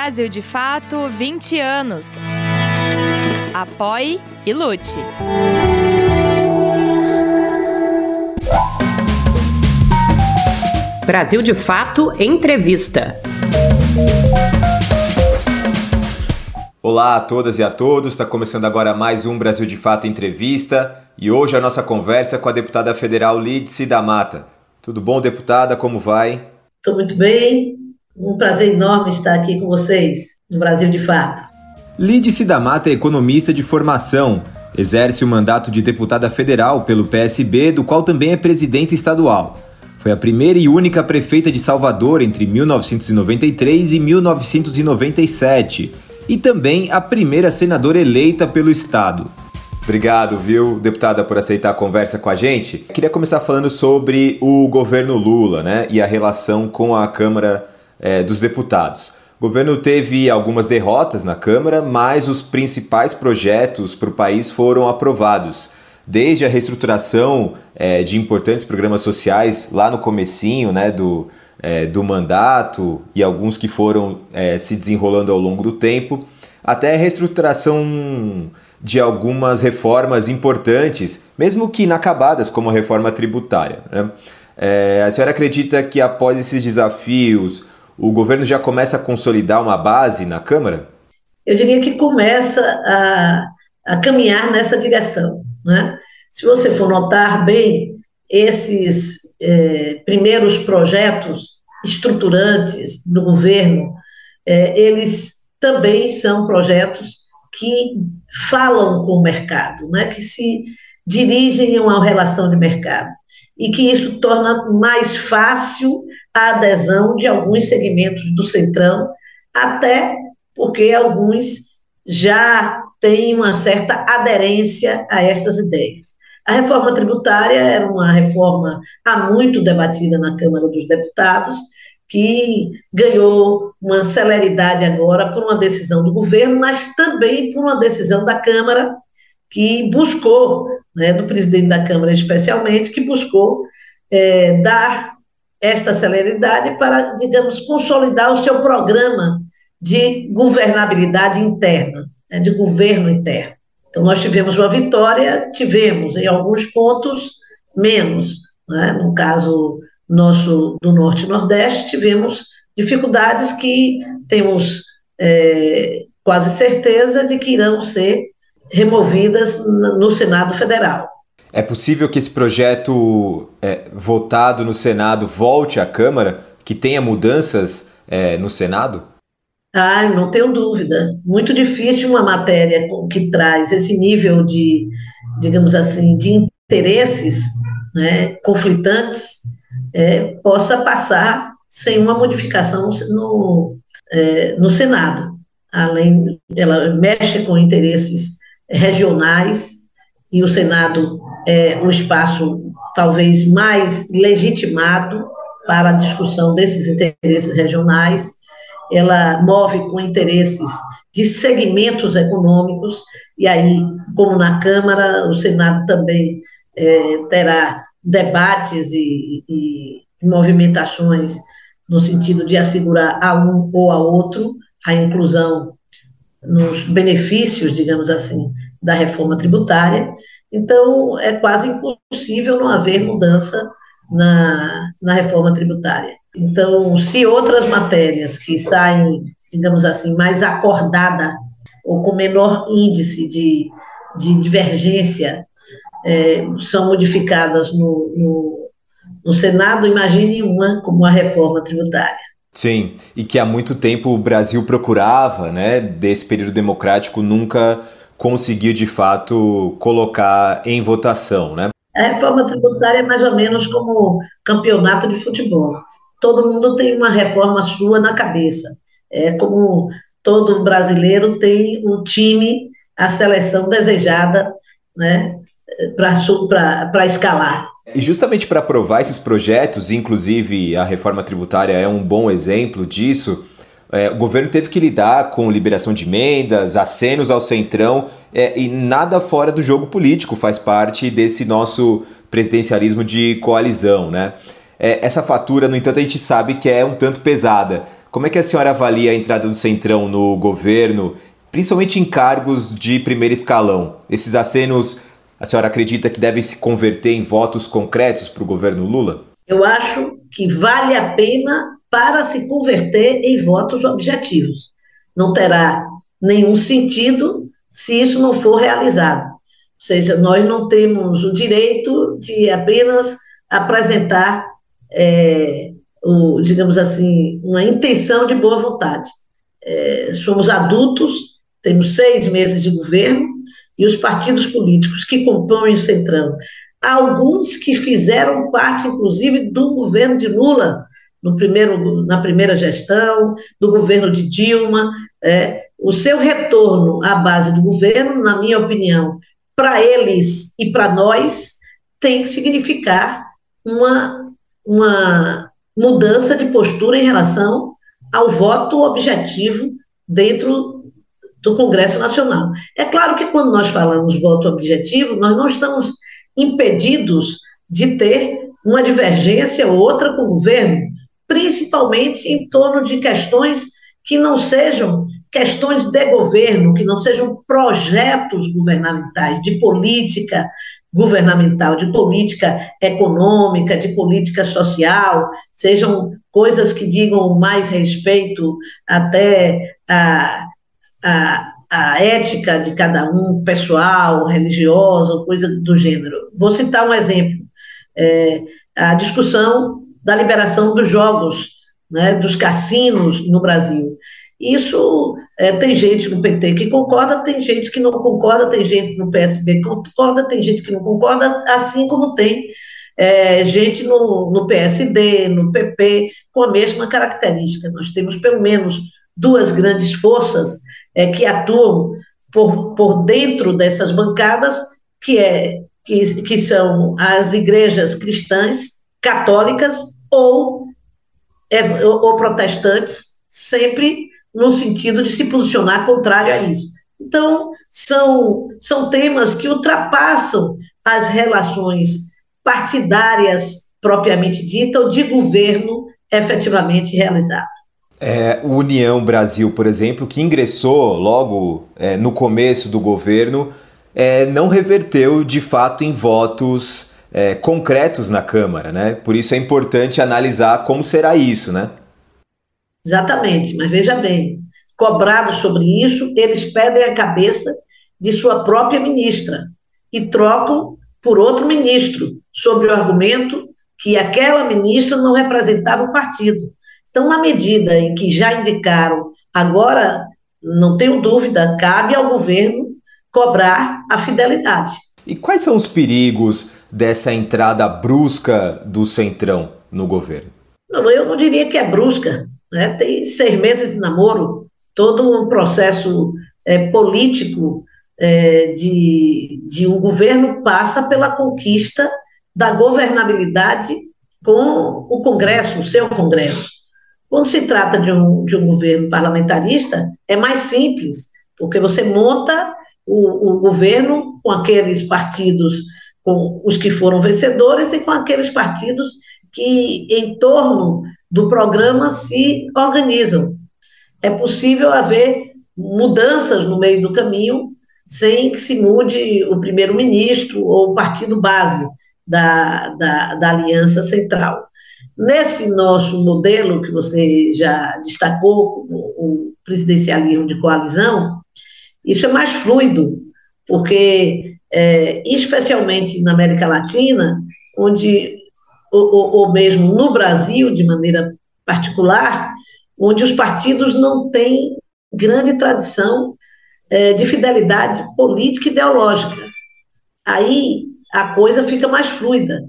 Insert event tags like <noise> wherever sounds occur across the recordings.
Brasil de Fato 20 anos. Apoie e lute. Brasil de Fato Entrevista. Olá a todas e a todos, está começando agora mais um Brasil de Fato Entrevista e hoje a nossa conversa é com a deputada federal Lídice da Mata. Tudo bom, deputada? Como vai? Estou muito bem, um prazer enorme estar aqui com vocês no Brasil de Fato. Lídice da Mata é economista de formação, exerce o mandato de deputada federal pelo PSB, do qual também é presidente estadual. Foi a primeira e única prefeita de Salvador entre 1993 e 1997 e também a primeira senadora eleita pelo estado. Obrigado, viu, deputada, por aceitar a conversa com a gente. Queria começar falando sobre o governo Lula, né, e a relação com a Câmara é, dos Deputados. O governo teve algumas derrotas na Câmara, mas os principais projetos para o país foram aprovados. Desde a reestruturação é, de importantes programas sociais lá no comecinho né, do, é, do mandato e alguns que foram é, se desenrolando ao longo do tempo, até a reestruturação de algumas reformas importantes, mesmo que inacabadas, como a reforma tributária. Né? É, a senhora acredita que após esses desafios, o governo já começa a consolidar uma base na Câmara? Eu diria que começa a, a caminhar nessa direção. Né? Se você for notar bem, esses é, primeiros projetos estruturantes do governo, é, eles também são projetos que falam com o mercado, né, que se dirigem a uma relação de mercado e que isso torna mais fácil a adesão de alguns segmentos do Centrão, até porque alguns já têm uma certa aderência a estas ideias. A reforma tributária era uma reforma há muito debatida na Câmara dos Deputados, que ganhou uma celeridade agora por uma decisão do governo, mas também por uma decisão da Câmara, que buscou, né, do presidente da Câmara especialmente, que buscou é, dar esta celeridade para, digamos, consolidar o seu programa de governabilidade interna, né, de governo interno. Então, nós tivemos uma vitória, tivemos, em alguns pontos, menos. Né? No caso nosso do Norte e Nordeste, tivemos dificuldades que temos é, quase certeza de que irão ser removidas no Senado Federal. É possível que esse projeto é, votado no Senado volte à Câmara, que tenha mudanças é, no Senado? Ah, não tenho dúvida. Muito difícil uma matéria que traz esse nível de, digamos assim, de interesses né, conflitantes é, possa passar sem uma modificação no, é, no Senado. Além, ela mexe com interesses regionais e o Senado é um espaço talvez mais legitimado para a discussão desses interesses regionais ela move com interesses de segmentos econômicos, e aí, como na Câmara, o Senado também é, terá debates e, e movimentações no sentido de assegurar a um ou a outro a inclusão nos benefícios, digamos assim, da reforma tributária. Então, é quase impossível não haver mudança na, na reforma tributária. Então, se outras matérias que saem, digamos assim, mais acordada ou com menor índice de, de divergência é, são modificadas no, no, no Senado, imagine uma como a reforma tributária. Sim, e que há muito tempo o Brasil procurava, né, desse período democrático, nunca conseguiu de fato colocar em votação, né? A reforma tributária é mais ou menos como campeonato de futebol. Todo mundo tem uma reforma sua na cabeça. É como todo brasileiro tem um time, a seleção desejada né, para escalar. E justamente para aprovar esses projetos, inclusive a reforma tributária é um bom exemplo disso, é, o governo teve que lidar com liberação de emendas, acenos ao centrão, é, e nada fora do jogo político faz parte desse nosso presidencialismo de coalizão, né? É, essa fatura, no entanto, a gente sabe que é um tanto pesada. Como é que a senhora avalia a entrada do Centrão no governo, principalmente em cargos de primeiro escalão? Esses acenos, a senhora acredita que devem se converter em votos concretos para o governo Lula? Eu acho que vale a pena para se converter em votos objetivos. Não terá nenhum sentido se isso não for realizado. Ou seja, nós não temos o direito de apenas apresentar, é, o, digamos assim, uma intenção de boa vontade. É, somos adultos, temos seis meses de governo, e os partidos políticos que compõem o Centrão, alguns que fizeram parte, inclusive, do governo de Lula, no primeiro, na primeira gestão, do governo de Dilma, é, o seu retorno à base do governo, na minha opinião, para eles e para nós, tem que significar uma, uma mudança de postura em relação ao voto objetivo dentro do Congresso Nacional. É claro que quando nós falamos voto objetivo, nós não estamos impedidos de ter uma divergência ou outra com o governo, principalmente em torno de questões que não sejam questões de governo, que não sejam projetos governamentais, de política governamental, de política econômica, de política social, sejam coisas que digam mais respeito até a, a, a ética de cada um, pessoal, religiosa, coisa do gênero. Vou citar um exemplo. É, a discussão da liberação dos jogos, né, dos cassinos no Brasil. Isso é, tem gente no PT que concorda, tem gente que não concorda, tem gente no PSB que concorda, tem gente que não concorda, assim como tem é, gente no, no PSD, no PP, com a mesma característica. Nós temos pelo menos duas grandes forças é, que atuam por, por dentro dessas bancadas, que, é, que, que são as igrejas cristãs, católicas ou, é, ou protestantes, sempre no sentido de se posicionar contrário a isso. Então, são, são temas que ultrapassam as relações partidárias propriamente dita ou de governo efetivamente realizado. É, o União Brasil, por exemplo, que ingressou logo é, no começo do governo, é, não reverteu de fato em votos é, concretos na Câmara, né? Por isso é importante analisar como será isso, né? Exatamente, mas veja bem, cobrados sobre isso, eles pedem a cabeça de sua própria ministra e trocam por outro ministro, sob o argumento que aquela ministra não representava o partido. Então, na medida em que já indicaram, agora, não tenho dúvida, cabe ao governo cobrar a fidelidade. E quais são os perigos dessa entrada brusca do Centrão no governo? Não, eu não diria que é brusca. Né? Tem seis meses de namoro, todo um processo é, político é, de, de um governo passa pela conquista da governabilidade com o Congresso, o seu Congresso. Quando se trata de um, de um governo parlamentarista, é mais simples, porque você monta o, o governo com aqueles partidos, com os que foram vencedores e com aqueles partidos que, em torno do programa, se organizam. É possível haver mudanças no meio do caminho sem que se mude o primeiro-ministro ou o partido base da, da, da Aliança Central. Nesse nosso modelo, que você já destacou, o presidencialismo de coalizão, isso é mais fluido, porque, é, especialmente na América Latina, onde, ou, ou mesmo no Brasil, de maneira particular, onde os partidos não têm grande tradição é, de fidelidade política e ideológica. Aí a coisa fica mais fluida.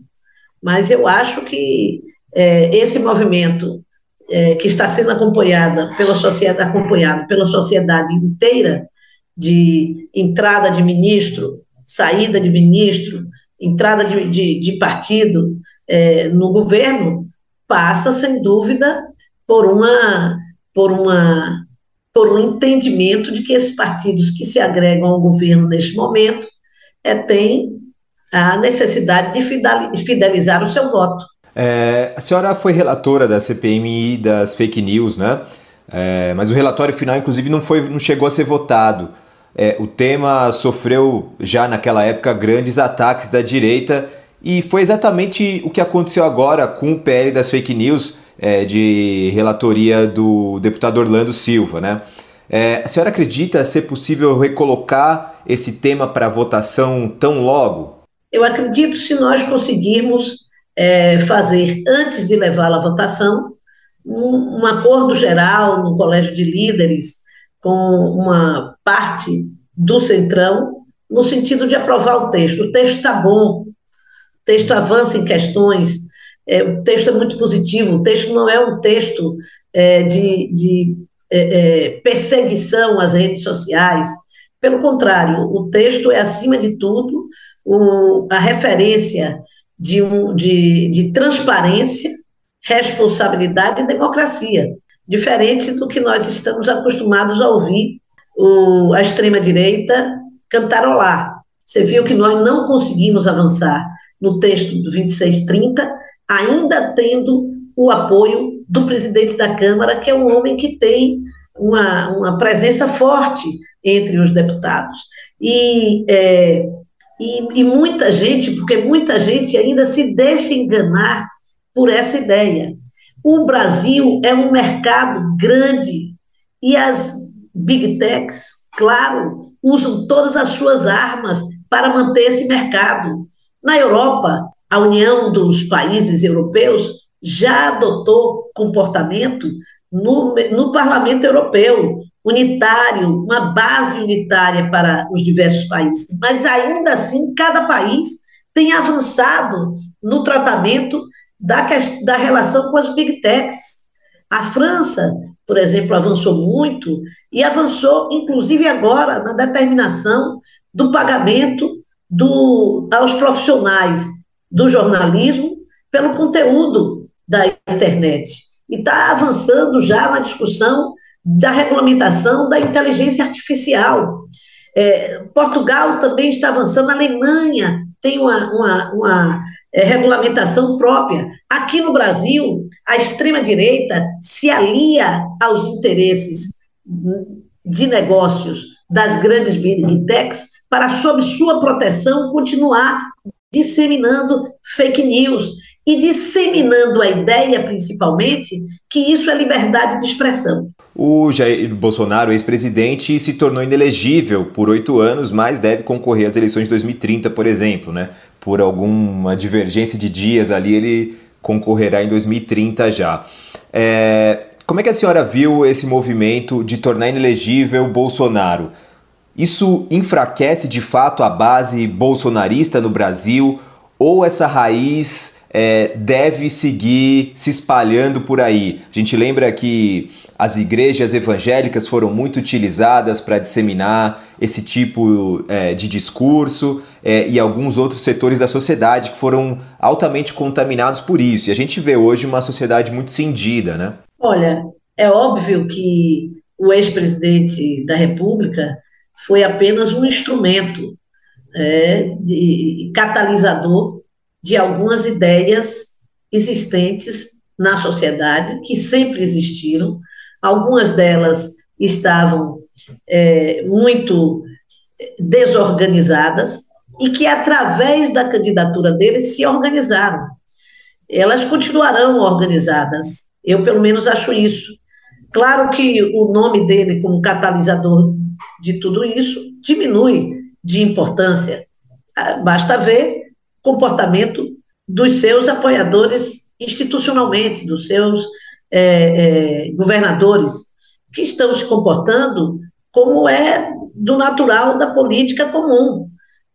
Mas eu acho que é, esse movimento é, que está sendo acompanhada pela sociedade, acompanhado pela sociedade inteira, de entrada de ministro, saída de ministro, entrada de, de, de partido é, no governo, passa, sem dúvida, por uma, por uma por um entendimento de que esses partidos que se agregam ao governo neste momento é, têm a necessidade de fidelizar o seu voto. É, a senhora foi relatora da CPMI das fake news, né? É, mas o relatório final, inclusive, não, foi, não chegou a ser votado. É, o tema sofreu já naquela época grandes ataques da direita e foi exatamente o que aconteceu agora com o PL das fake news é, de relatoria do deputado Orlando Silva, né? É, a senhora acredita ser possível recolocar esse tema para votação tão logo? Eu acredito se nós conseguirmos é, fazer, antes de levá-la à votação, um, um acordo geral no colégio de líderes com uma parte do Centrão, no sentido de aprovar o texto. O texto está bom, o texto avança em questões, é, o texto é muito positivo, o texto não é um texto é, de, de é, é perseguição às redes sociais, pelo contrário, o texto é, acima de tudo, o, a referência de, um, de, de transparência, responsabilidade e democracia, diferente do que nós estamos acostumados a ouvir o, a extrema-direita cantarolar. Você viu que nós não conseguimos avançar no texto do 2630, ainda tendo o apoio do presidente da Câmara, que é um homem que tem uma, uma presença forte entre os deputados. E é, e, e muita gente, porque muita gente ainda se deixa enganar por essa ideia. O Brasil é um mercado grande e as big techs, claro, usam todas as suas armas para manter esse mercado. Na Europa, a União dos Países Europeus já adotou comportamento no, no Parlamento Europeu, unitário, uma base unitária para os diversos países, mas ainda assim cada país tem avançado no tratamento da, da relação com as big techs. A França, por exemplo, avançou muito e avançou, inclusive agora, na determinação do pagamento do, aos profissionais do jornalismo pelo conteúdo da internet. E está avançando já na discussão da regulamentação da inteligência artificial. É, Portugal também está avançando, a Alemanha tem uma, uma, uma é, regulamentação própria. Aqui no Brasil, a extrema-direita se alia aos interesses de negócios das grandes big techs para, sob sua proteção, continuar disseminando fake news e disseminando a ideia, principalmente, que isso é liberdade de expressão. O Jair Bolsonaro, ex-presidente, se tornou inelegível por oito anos, mas deve concorrer às eleições de 2030, por exemplo, né? Por alguma divergência de dias ali, ele concorrerá em 2030 já. É... Como é que a senhora viu esse movimento de tornar inelegível Bolsonaro? Isso enfraquece de fato a base bolsonarista no Brasil ou essa raiz é, deve seguir se espalhando por aí? A gente lembra que as igrejas evangélicas foram muito utilizadas para disseminar esse tipo é, de discurso é, e alguns outros setores da sociedade que foram altamente contaminados por isso. E a gente vê hoje uma sociedade muito cindida, né? Olha, é óbvio que o ex-presidente da República foi apenas um instrumento é, de, catalisador de algumas ideias existentes na sociedade, que sempre existiram. Algumas delas estavam é, muito desorganizadas e que, através da candidatura dele, se organizaram. Elas continuarão organizadas, eu, pelo menos, acho isso. Claro que o nome dele, como catalisador de tudo isso diminui de importância. Ah, basta ver comportamento dos seus apoiadores institucionalmente, dos seus é, é, governadores, que estão se comportando como é do natural da política comum,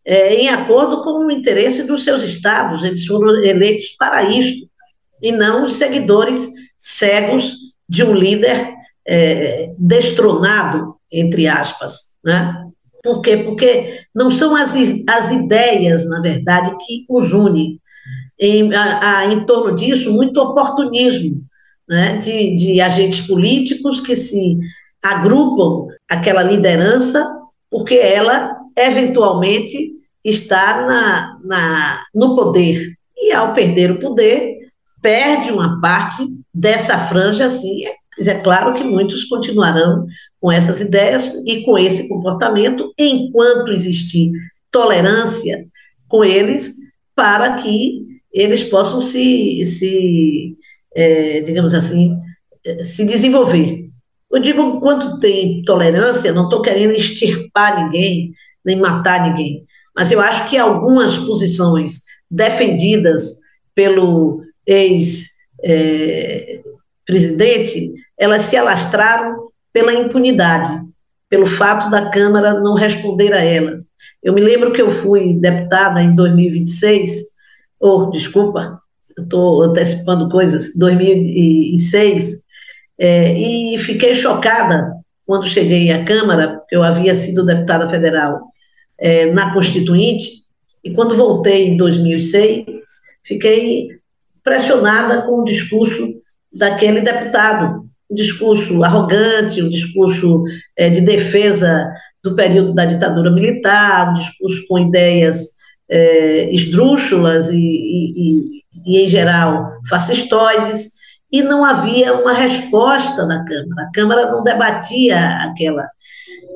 é, em acordo com o interesse dos seus estados. Eles foram eleitos para isto, e não os seguidores cegos de um líder é, destronado entre aspas, né? Por quê? Porque não são as, as ideias, na verdade, que os unem. Em, a, a, em torno disso, muito oportunismo né? de, de agentes políticos que se agrupam aquela liderança porque ela, eventualmente, está na, na, no poder. E, ao perder o poder, perde uma parte dessa franja, sim. Mas é claro que muitos continuarão com essas ideias e com esse comportamento, enquanto existir tolerância com eles, para que eles possam se, se é, digamos assim, se desenvolver. Eu digo, quando tem tolerância, não estou querendo extirpar ninguém, nem matar ninguém, mas eu acho que algumas posições defendidas pelo ex-presidente, é, elas se alastraram pela impunidade, pelo fato da Câmara não responder a elas. Eu me lembro que eu fui deputada em 2026, ou, desculpa, estou antecipando coisas, 2006, é, e fiquei chocada quando cheguei à Câmara, porque eu havia sido deputada federal é, na Constituinte, e quando voltei em 2006, fiquei pressionada com o discurso daquele deputado, um discurso arrogante, um discurso é, de defesa do período da ditadura militar, um discurso com ideias é, esdrúxulas e, e, e, em geral, fascistoides, e não havia uma resposta na Câmara. A Câmara não debatia aquela.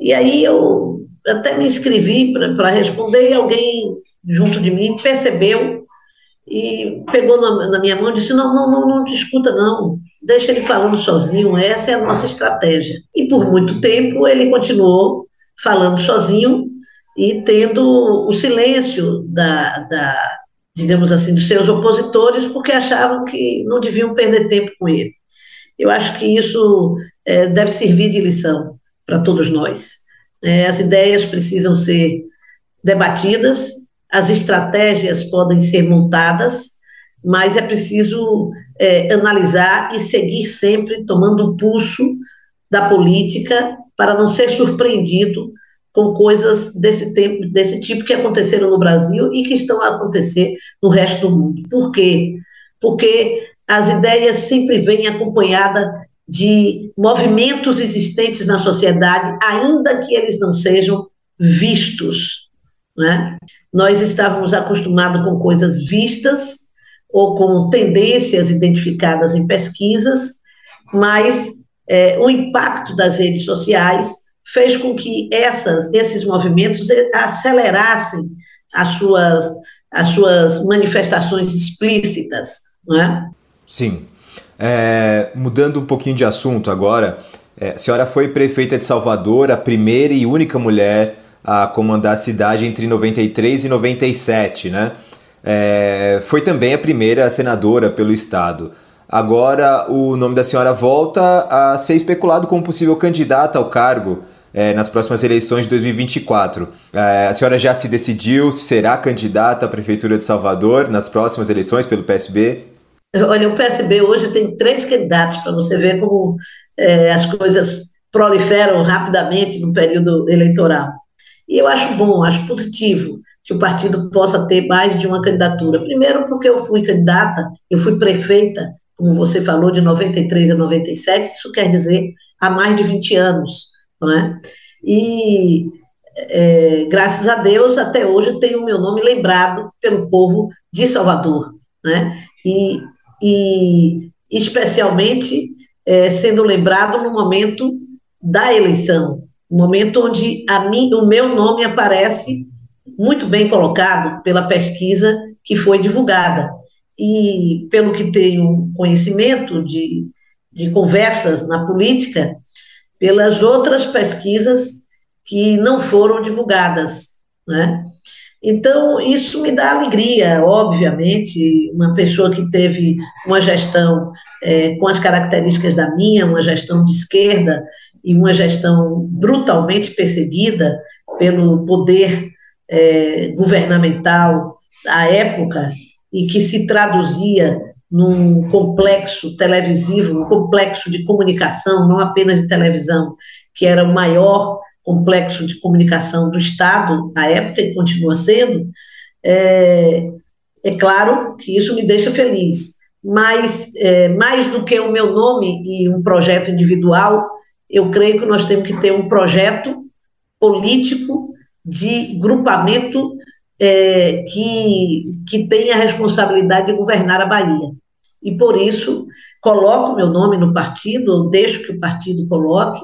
E aí eu até me inscrevi para responder e alguém junto de mim percebeu e pegou na, na, minha mão e disse: não, não, não, não discuta, não, deixa ele falando sozinho, essa é a nossa estratégia. E por muito tempo ele continuou falando sozinho e tendo o silêncio da, da digamos assim, dos seus opositores, porque achavam que não deviam perder tempo com ele. Eu acho que isso é, deve servir de lição para todos nós. É, as ideias precisam ser debatidas, as estratégias podem ser montadas, mas é preciso é, analisar e seguir sempre tomando o pulso da política para não ser surpreendido com coisas desse, tempo, desse tipo que aconteceram no Brasil e que estão a acontecer no resto do mundo. Por quê? Porque as ideias sempre vêm acompanhadas de movimentos existentes na sociedade, ainda que eles não sejam vistos. Né? Nós estávamos acostumados com coisas vistas ou com tendências identificadas em pesquisas, mas é, o impacto das redes sociais fez com que essas, esses movimentos acelerassem as suas, as suas manifestações explícitas, não é? Sim. É, mudando um pouquinho de assunto agora, é, a senhora foi prefeita de Salvador, a primeira e única mulher a comandar a cidade entre 93 e 97, né? É, foi também a primeira senadora pelo estado. Agora o nome da senhora volta a ser especulado como possível candidata ao cargo é, nas próximas eleições de 2024. É, a senhora já se decidiu se será candidata à Prefeitura de Salvador nas próximas eleições pelo PSB? Olha, o PSB hoje tem três candidatos, para você ver como é, as coisas proliferam rapidamente no período eleitoral. E eu acho bom, acho positivo que o partido possa ter mais de uma candidatura. Primeiro, porque eu fui candidata, eu fui prefeita, como você falou, de 93 a 97, isso quer dizer há mais de 20 anos não é? E é, graças a Deus, até hoje tenho o meu nome lembrado pelo povo de Salvador, né? E, e especialmente é, sendo lembrado no momento da eleição, momento onde mim, o meu nome aparece muito bem colocado pela pesquisa que foi divulgada. E pelo que tenho conhecimento de, de conversas na política, pelas outras pesquisas que não foram divulgadas, né? Então, isso me dá alegria, obviamente, uma pessoa que teve uma gestão é, com as características da minha, uma gestão de esquerda e uma gestão brutalmente perseguida pelo poder é, governamental à época e que se traduzia num complexo televisivo, um complexo de comunicação, não apenas de televisão, que era o maior complexo de comunicação do Estado à época e continua sendo, é, é claro que isso me deixa feliz. Mas, é, mais do que o meu nome e um projeto individual, eu creio que nós temos que ter um projeto político de grupamento é, que, que tem a responsabilidade de governar a Bahia. e por isso coloco meu nome no partido, deixo que o partido coloque,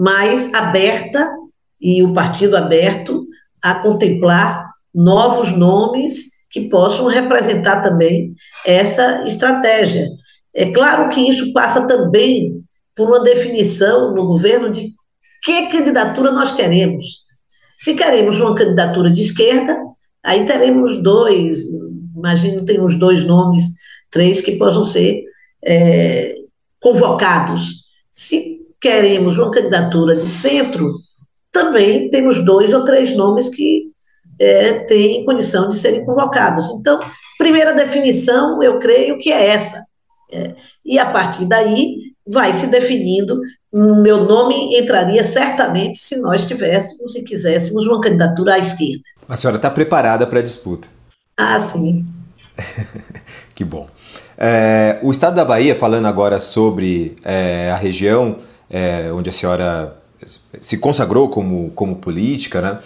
mas aberta e o partido aberto a contemplar novos nomes que possam representar também essa estratégia. É claro que isso passa também por uma definição no governo de que candidatura nós queremos. Se queremos uma candidatura de esquerda, aí teremos dois, imagino tem uns dois nomes, três que possam ser é, convocados. Se queremos uma candidatura de centro, também temos dois ou três nomes que é, têm condição de serem convocados. Então, primeira definição, eu creio que é essa. É, e a partir daí vai se definindo. Meu nome entraria certamente se nós tivéssemos e quiséssemos uma candidatura à esquerda. A senhora está preparada para a disputa? Ah, sim. <laughs> que bom. É, o estado da Bahia, falando agora sobre é, a região é, onde a senhora se consagrou como, como política, né?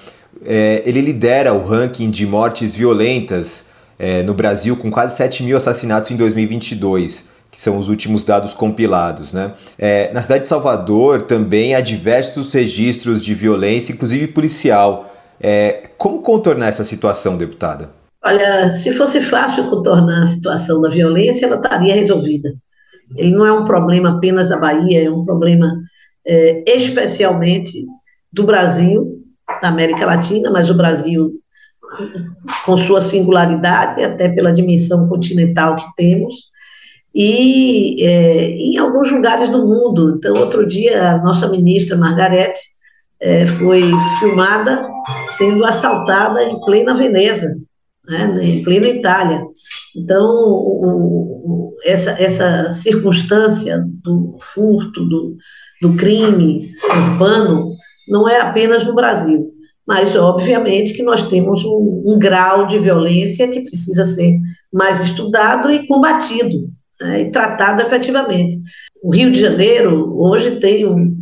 É, ele lidera o ranking de mortes violentas é, no Brasil, com quase 7 mil assassinatos em 2022 que são os últimos dados compilados. Né? É, na cidade de Salvador também há diversos registros de violência, inclusive policial. É, como contornar essa situação, deputada? Olha, se fosse fácil contornar a situação da violência, ela estaria resolvida. Ele não é um problema apenas da Bahia, é um problema é, especialmente do Brasil, da América Latina, mas o Brasil com sua singularidade, até pela dimensão continental que temos, e é, em alguns lugares do mundo. Então, outro dia, a nossa ministra Margarete é, foi filmada sendo assaltada em plena Veneza, né, em plena Itália. Então, o, o, essa, essa circunstância do furto, do, do crime urbano, não é apenas no Brasil, mas obviamente que nós temos um, um grau de violência que precisa ser mais estudado e combatido né, e tratado efetivamente. O Rio de Janeiro hoje tem um,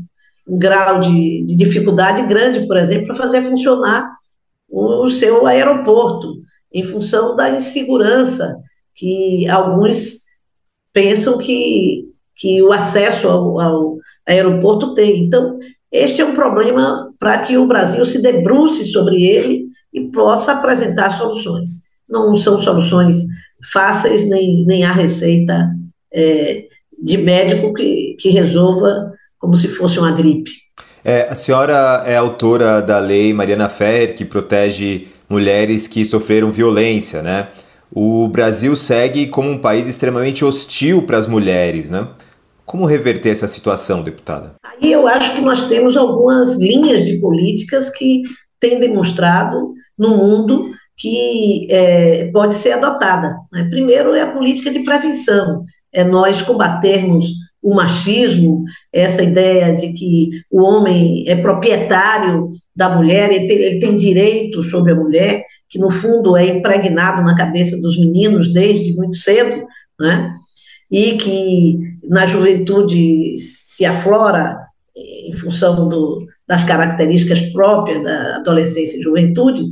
um grau de, de, dificuldade grande, por exemplo, para fazer funcionar o seu aeroporto, em função da insegurança que alguns pensam que, que o acesso ao, ao aeroporto tem. Então, este é um problema para que o Brasil se debruce sobre ele e possa apresentar soluções. Não são soluções fáceis, nem, nem há receita é, de médico que, que resolva como se fosse uma gripe. É, a senhora é autora da lei Mariana Ferrer, que protege mulheres que sofreram violência, né? O Brasil segue como um país extremamente hostil para as mulheres, né? Como reverter essa situação, deputada? Aí eu acho que nós temos algumas linhas de políticas que têm demonstrado no mundo que é, pode ser adotada. Né? Primeiro é a política de prevenção, é nós combatermos o machismo, essa ideia de que o homem é proprietário da mulher, ele tem, ele tem direito sobre a mulher, que no fundo é impregnado na cabeça dos meninos desde muito cedo, né? e que na juventude se aflora em função do, das características próprias da adolescência e juventude,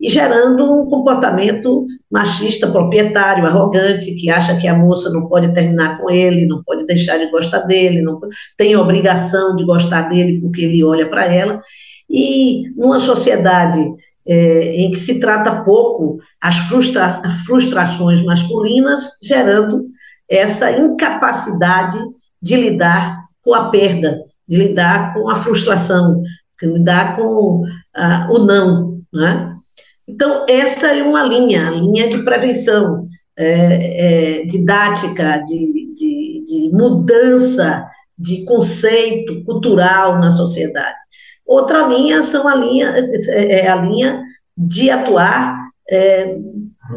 e gerando um comportamento machista, proprietário, arrogante, que acha que a moça não pode terminar com ele, não pode deixar de gostar dele, não tem obrigação de gostar dele porque ele olha para ela. E numa sociedade é, em que se trata pouco as frustra frustrações masculinas, gerando essa incapacidade de lidar com a perda, de lidar com a frustração, de lidar com uh, o não, né? Então, essa é uma linha, linha de prevenção, é, é, didática, de, de, de, mudança de conceito cultural na sociedade. Outra linha são a linha, é, é a linha de atuar é,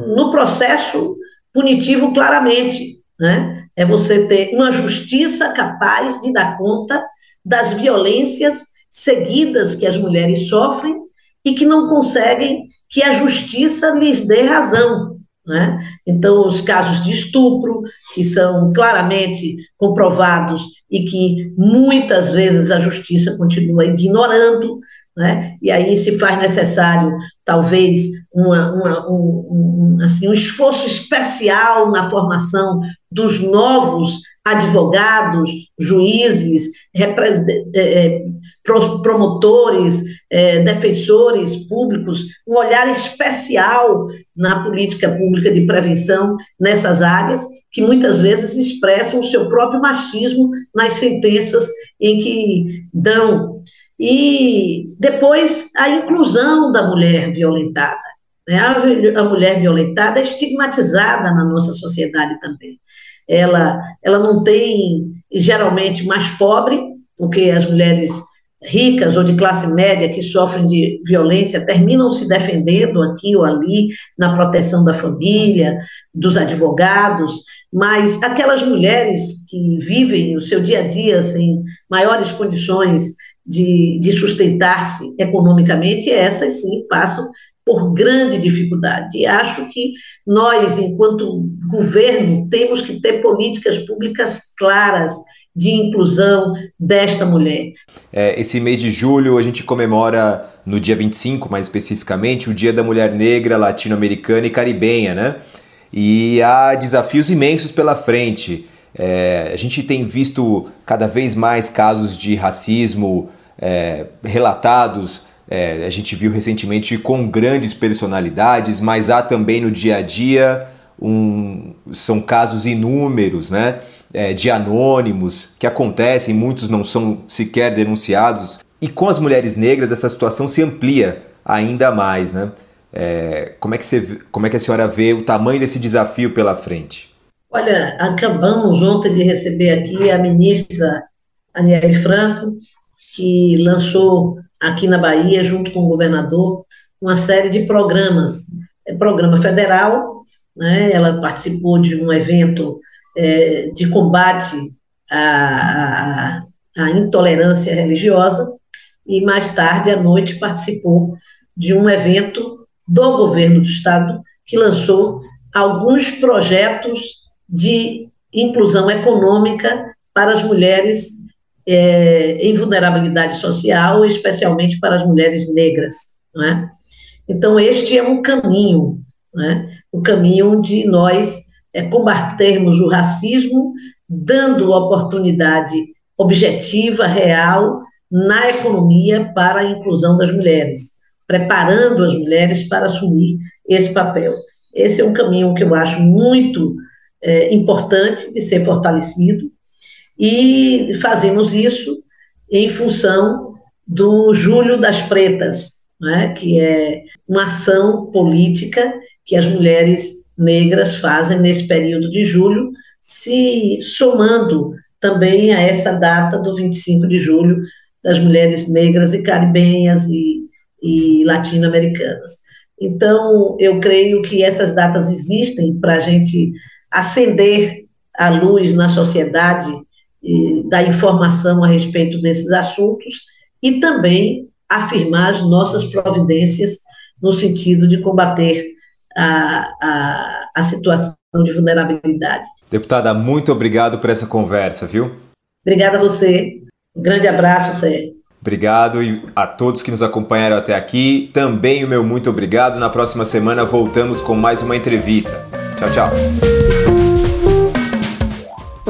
no processo punitivo claramente, né? É você ter uma justiça capaz de dar conta das violências seguidas que as mulheres sofrem e que não conseguem que a justiça lhes dê razão. Né? Então, os casos de estupro, que são claramente comprovados e que muitas vezes a justiça continua ignorando, né? e aí se faz necessário, talvez, uma, uma, um, um, assim, um esforço especial na formação dos novos advogados, juízes, é, promotores, é, defensores públicos, um olhar especial na política pública de prevenção nessas áreas, que muitas vezes expressam o seu próprio machismo nas sentenças em que dão. E depois a inclusão da mulher violentada. Né? A mulher violentada é estigmatizada na nossa sociedade também ela, ela não tem, geralmente, mais pobre, porque as mulheres ricas ou de classe média que sofrem de violência terminam se defendendo aqui ou ali na proteção da família, dos advogados, mas aquelas mulheres que vivem o seu dia a dia sem maiores condições de, de sustentar-se economicamente, essas sim passam por grande dificuldade. E acho que nós, enquanto governo, temos que ter políticas públicas claras de inclusão desta mulher. É, esse mês de julho a gente comemora, no dia 25 mais especificamente, o Dia da Mulher Negra, Latino-Americana e Caribenha, né? E há desafios imensos pela frente. É, a gente tem visto cada vez mais casos de racismo é, relatados é, a gente viu recentemente com grandes personalidades, mas há também no dia a dia um, são casos inúmeros, né? É, de anônimos que acontecem, muitos não são sequer denunciados. E com as mulheres negras essa situação se amplia ainda mais, né? É, como, é que você, como é que a senhora vê o tamanho desse desafio pela frente? Olha, acabamos ontem de receber aqui a ministra Aniele Franco, que lançou aqui na Bahia, junto com o governador, uma série de programas. É programa federal, né, ela participou de um evento é, de combate à, à, à intolerância religiosa, e mais tarde, à noite, participou de um evento do governo do Estado que lançou alguns projetos de inclusão econômica para as mulheres é, em vulnerabilidade social, especialmente para as mulheres negras. É? Então, este é um caminho, né? o caminho de nós é, combatermos o racismo, dando oportunidade objetiva, real, na economia para a inclusão das mulheres, preparando as mulheres para assumir esse papel. Esse é um caminho que eu acho muito é, importante de ser fortalecido, e fazemos isso em função do Julho das Pretas, né, que é uma ação política que as mulheres negras fazem nesse período de julho, se somando também a essa data do 25 de julho das mulheres negras e caribenhas e, e latino-americanas. Então, eu creio que essas datas existem para a gente acender a luz na sociedade da informação a respeito desses assuntos e também afirmar as nossas providências no sentido de combater a, a, a situação de vulnerabilidade. Deputada, muito obrigado por essa conversa, viu? Obrigada a você. Um grande abraço, Sérgio. Obrigado e a todos que nos acompanharam até aqui. Também o meu muito obrigado. Na próxima semana voltamos com mais uma entrevista. Tchau, tchau.